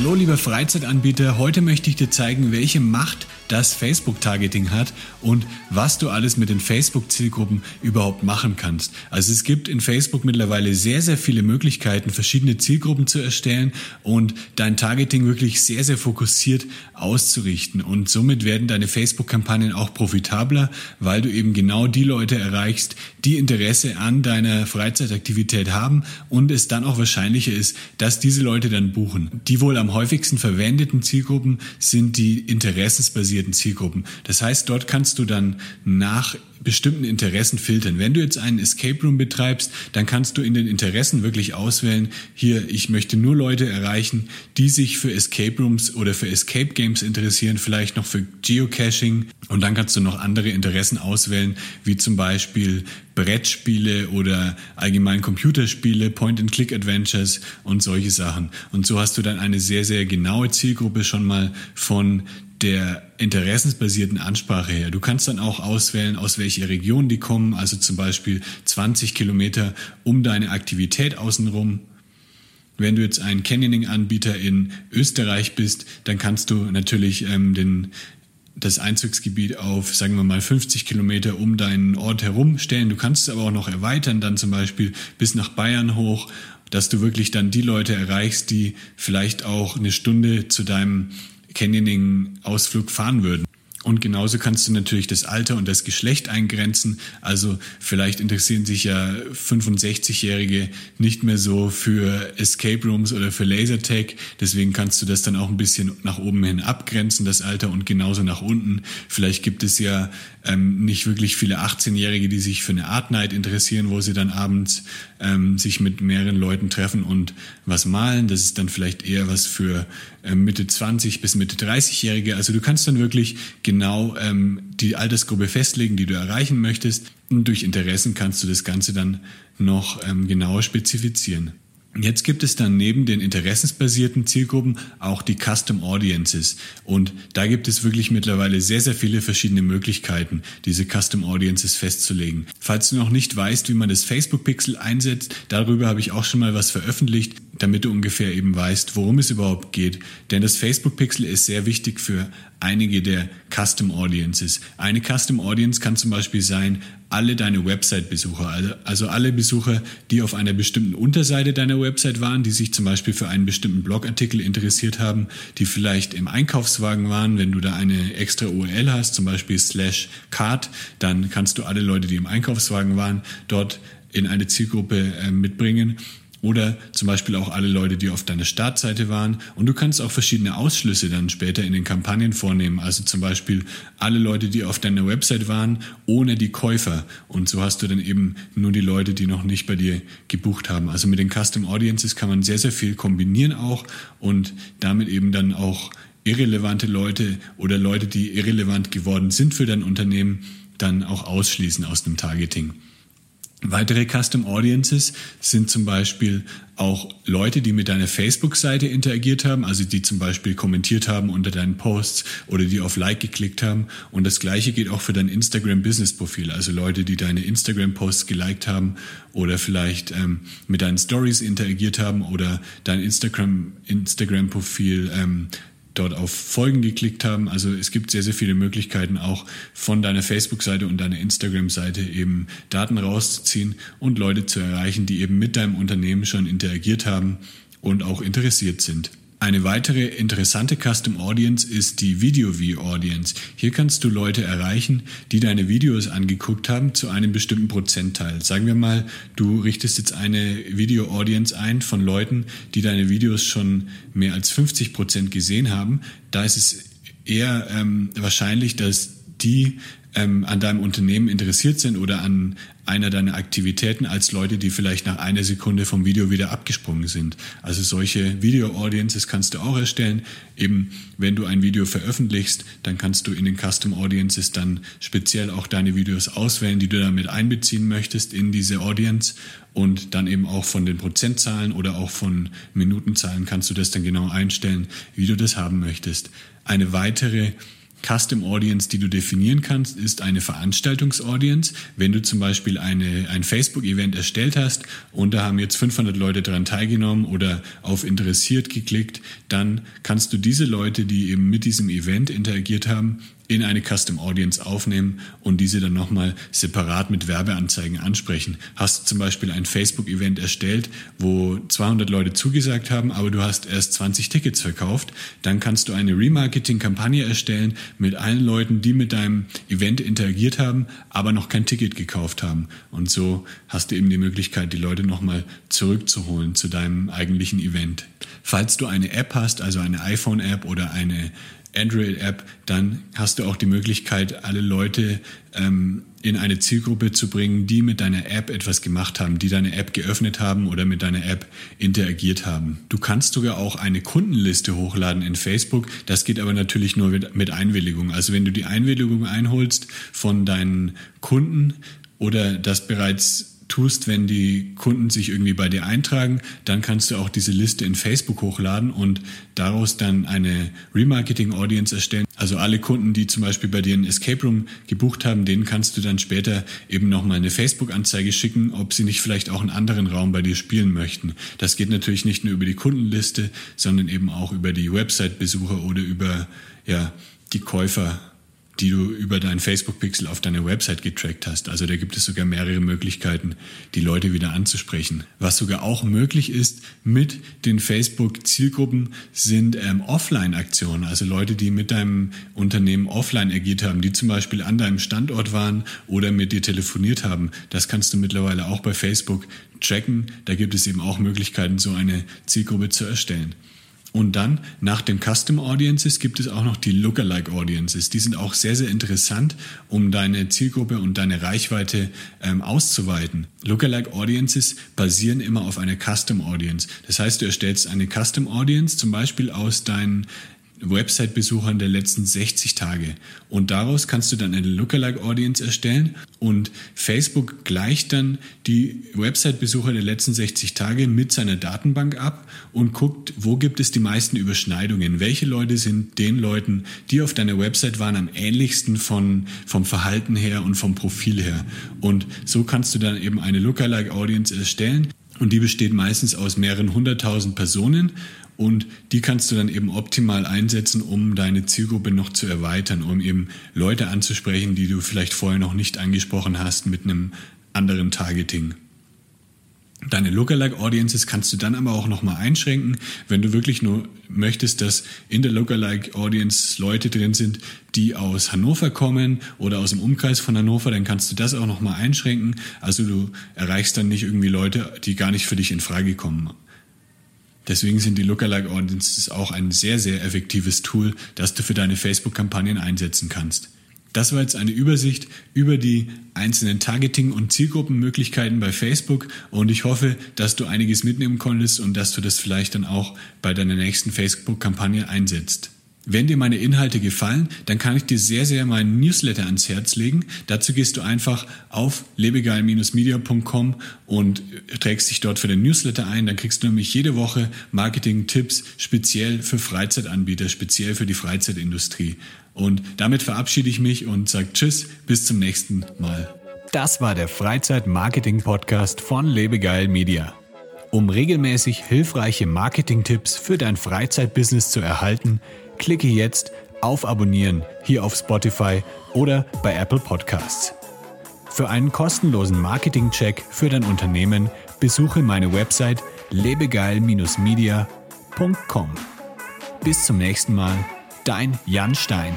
Hallo liebe Freizeitanbieter, heute möchte ich dir zeigen, welche Macht das Facebook-Targeting hat und was du alles mit den Facebook-Zielgruppen überhaupt machen kannst. Also es gibt in Facebook mittlerweile sehr, sehr viele Möglichkeiten, verschiedene Zielgruppen zu erstellen und dein Targeting wirklich sehr, sehr fokussiert auszurichten. Und somit werden deine Facebook-Kampagnen auch profitabler, weil du eben genau die Leute erreichst, die Interesse an deiner Freizeitaktivität haben und es dann auch wahrscheinlicher ist, dass diese Leute dann buchen. Die wohl am häufigsten verwendeten Zielgruppen sind die interessensbasierten interessierten Zielgruppen. Das heißt, dort kannst du dann nach bestimmten Interessen filtern. Wenn du jetzt einen Escape Room betreibst, dann kannst du in den Interessen wirklich auswählen, hier, ich möchte nur Leute erreichen, die sich für Escape Rooms oder für Escape Games interessieren, vielleicht noch für Geocaching und dann kannst du noch andere Interessen auswählen, wie zum Beispiel Brettspiele oder allgemein Computerspiele, Point-and-Click-Adventures und solche Sachen. Und so hast du dann eine sehr, sehr genaue Zielgruppe schon mal von der interessensbasierten Ansprache her. Du kannst dann auch auswählen, aus welcher Region die kommen, also zum Beispiel 20 Kilometer um deine Aktivität außenrum. Wenn du jetzt ein Canyoning-Anbieter in Österreich bist, dann kannst du natürlich ähm, den, das Einzugsgebiet auf, sagen wir mal, 50 Kilometer um deinen Ort herum stellen. Du kannst es aber auch noch erweitern, dann zum Beispiel bis nach Bayern hoch, dass du wirklich dann die Leute erreichst, die vielleicht auch eine Stunde zu deinem Canyoning-Ausflug fahren würden. Und genauso kannst du natürlich das Alter und das Geschlecht eingrenzen. Also vielleicht interessieren sich ja 65-Jährige nicht mehr so für Escape Rooms oder für Lasertag. Deswegen kannst du das dann auch ein bisschen nach oben hin abgrenzen, das Alter, und genauso nach unten. Vielleicht gibt es ja ähm, nicht wirklich viele 18-Jährige, die sich für eine Art Night interessieren, wo sie dann abends ähm, sich mit mehreren Leuten treffen und was malen. Das ist dann vielleicht eher was für ähm, Mitte 20 bis Mitte 30-Jährige. Also du kannst dann wirklich genau ähm, die Altersgruppe festlegen, die du erreichen möchtest. Und durch Interessen kannst du das Ganze dann noch ähm, genauer spezifizieren. Jetzt gibt es dann neben den interessensbasierten Zielgruppen auch die Custom Audiences. Und da gibt es wirklich mittlerweile sehr, sehr viele verschiedene Möglichkeiten, diese Custom Audiences festzulegen. Falls du noch nicht weißt, wie man das Facebook Pixel einsetzt, darüber habe ich auch schon mal was veröffentlicht, damit du ungefähr eben weißt, worum es überhaupt geht. Denn das Facebook Pixel ist sehr wichtig für einige der Custom Audiences. Eine Custom Audience kann zum Beispiel sein, alle deine Website-Besucher, also, also alle Besucher, die auf einer bestimmten Unterseite deiner Website waren, die sich zum Beispiel für einen bestimmten Blogartikel interessiert haben, die vielleicht im Einkaufswagen waren, wenn du da eine extra URL hast, zum Beispiel slash card, dann kannst du alle Leute, die im Einkaufswagen waren, dort in eine Zielgruppe äh, mitbringen oder zum Beispiel auch alle Leute, die auf deiner Startseite waren. Und du kannst auch verschiedene Ausschlüsse dann später in den Kampagnen vornehmen. Also zum Beispiel alle Leute, die auf deiner Website waren, ohne die Käufer. Und so hast du dann eben nur die Leute, die noch nicht bei dir gebucht haben. Also mit den Custom Audiences kann man sehr, sehr viel kombinieren auch und damit eben dann auch irrelevante Leute oder Leute, die irrelevant geworden sind für dein Unternehmen, dann auch ausschließen aus dem Targeting. Weitere Custom Audiences sind zum Beispiel auch Leute, die mit deiner Facebook-Seite interagiert haben, also die zum Beispiel kommentiert haben unter deinen Posts oder die auf Like geklickt haben. Und das gleiche geht auch für dein Instagram-Business-Profil, also Leute, die deine Instagram-Posts geliked haben oder vielleicht ähm, mit deinen Stories interagiert haben oder dein Instagram-Profil Instagram ähm, dort auf Folgen geklickt haben. Also es gibt sehr, sehr viele Möglichkeiten auch von deiner Facebook-Seite und deiner Instagram-Seite eben Daten rauszuziehen und Leute zu erreichen, die eben mit deinem Unternehmen schon interagiert haben und auch interessiert sind. Eine weitere interessante Custom Audience ist die Video View Audience. Hier kannst du Leute erreichen, die deine Videos angeguckt haben zu einem bestimmten Prozentteil. Sagen wir mal, du richtest jetzt eine Video Audience ein von Leuten, die deine Videos schon mehr als 50 Prozent gesehen haben. Da ist es eher ähm, wahrscheinlich, dass die ähm, an deinem Unternehmen interessiert sind oder an einer deiner Aktivitäten als Leute, die vielleicht nach einer Sekunde vom Video wieder abgesprungen sind. Also solche Video-Audiences kannst du auch erstellen. Eben, wenn du ein Video veröffentlichst, dann kannst du in den Custom Audiences dann speziell auch deine Videos auswählen, die du damit einbeziehen möchtest in diese Audience und dann eben auch von den Prozentzahlen oder auch von Minutenzahlen kannst du das dann genau einstellen, wie du das haben möchtest. Eine weitere Custom Audience, die du definieren kannst, ist eine Veranstaltungsaudience. Wenn du zum Beispiel eine, ein Facebook-Event erstellt hast und da haben jetzt 500 Leute daran teilgenommen oder auf interessiert geklickt, dann kannst du diese Leute, die eben mit diesem Event interagiert haben, in eine Custom Audience aufnehmen und diese dann nochmal separat mit Werbeanzeigen ansprechen. Hast du zum Beispiel ein Facebook-Event erstellt, wo 200 Leute zugesagt haben, aber du hast erst 20 Tickets verkauft, dann kannst du eine Remarketing-Kampagne erstellen mit allen Leuten, die mit deinem Event interagiert haben, aber noch kein Ticket gekauft haben. Und so hast du eben die Möglichkeit, die Leute nochmal zurückzuholen zu deinem eigentlichen Event. Falls du eine App hast, also eine iPhone-App oder eine Android-App, dann hast du auch die Möglichkeit, alle Leute ähm, in eine Zielgruppe zu bringen, die mit deiner App etwas gemacht haben, die deine App geöffnet haben oder mit deiner App interagiert haben. Du kannst sogar auch eine Kundenliste hochladen in Facebook. Das geht aber natürlich nur mit Einwilligung. Also wenn du die Einwilligung einholst von deinen Kunden oder das bereits tust, wenn die Kunden sich irgendwie bei dir eintragen, dann kannst du auch diese Liste in Facebook hochladen und daraus dann eine Remarketing Audience erstellen. Also alle Kunden, die zum Beispiel bei dir ein Escape Room gebucht haben, denen kannst du dann später eben nochmal eine Facebook-Anzeige schicken, ob sie nicht vielleicht auch einen anderen Raum bei dir spielen möchten. Das geht natürlich nicht nur über die Kundenliste, sondern eben auch über die Website-Besucher oder über ja, die Käufer die du über deinen Facebook-Pixel auf deiner Website getrackt hast. Also da gibt es sogar mehrere Möglichkeiten, die Leute wieder anzusprechen. Was sogar auch möglich ist mit den Facebook-Zielgruppen sind ähm, Offline-Aktionen. Also Leute, die mit deinem Unternehmen offline agiert haben, die zum Beispiel an deinem Standort waren oder mit dir telefoniert haben. Das kannst du mittlerweile auch bei Facebook tracken. Da gibt es eben auch Möglichkeiten, so eine Zielgruppe zu erstellen. Und dann nach den Custom Audiences gibt es auch noch die Lookalike Audiences. Die sind auch sehr, sehr interessant, um deine Zielgruppe und deine Reichweite ähm, auszuweiten. Lookalike Audiences basieren immer auf einer Custom Audience. Das heißt, du erstellst eine Custom Audience zum Beispiel aus deinen Website-Besuchern der letzten 60 Tage. Und daraus kannst du dann eine Lookalike Audience erstellen und Facebook gleicht dann die Website-Besucher der letzten 60 Tage mit seiner Datenbank ab und guckt, wo gibt es die meisten Überschneidungen? Welche Leute sind den Leuten, die auf deiner Website waren, am ähnlichsten von, vom Verhalten her und vom Profil her? Und so kannst du dann eben eine Lookalike Audience erstellen. Und die besteht meistens aus mehreren hunderttausend Personen und die kannst du dann eben optimal einsetzen, um deine Zielgruppe noch zu erweitern, um eben Leute anzusprechen, die du vielleicht vorher noch nicht angesprochen hast mit einem anderen Targeting. Deine Lookalike Audiences kannst du dann aber auch nochmal einschränken, wenn du wirklich nur möchtest, dass in der Lookalike Audience Leute drin sind, die aus Hannover kommen oder aus dem Umkreis von Hannover, dann kannst du das auch nochmal einschränken. Also du erreichst dann nicht irgendwie Leute, die gar nicht für dich in Frage kommen. Deswegen sind die Lookalike Audiences auch ein sehr, sehr effektives Tool, das du für deine Facebook-Kampagnen einsetzen kannst. Das war jetzt eine Übersicht über die einzelnen Targeting- und Zielgruppenmöglichkeiten bei Facebook und ich hoffe, dass du einiges mitnehmen konntest und dass du das vielleicht dann auch bei deiner nächsten Facebook-Kampagne einsetzt. Wenn dir meine Inhalte gefallen, dann kann ich dir sehr, sehr meinen Newsletter ans Herz legen. Dazu gehst du einfach auf lebegeil-media.com und trägst dich dort für den Newsletter ein. Dann kriegst du nämlich jede Woche Marketing-Tipps speziell für Freizeitanbieter, speziell für die Freizeitindustrie. Und damit verabschiede ich mich und sage Tschüss, bis zum nächsten Mal. Das war der Freizeit-Marketing-Podcast von Lebegeil Media. Um regelmäßig hilfreiche Marketing-Tipps für dein Freizeitbusiness zu erhalten, Klicke jetzt auf Abonnieren hier auf Spotify oder bei Apple Podcasts. Für einen kostenlosen Marketing-Check für dein Unternehmen besuche meine Website lebegeil-media.com. Bis zum nächsten Mal, dein Jan Stein.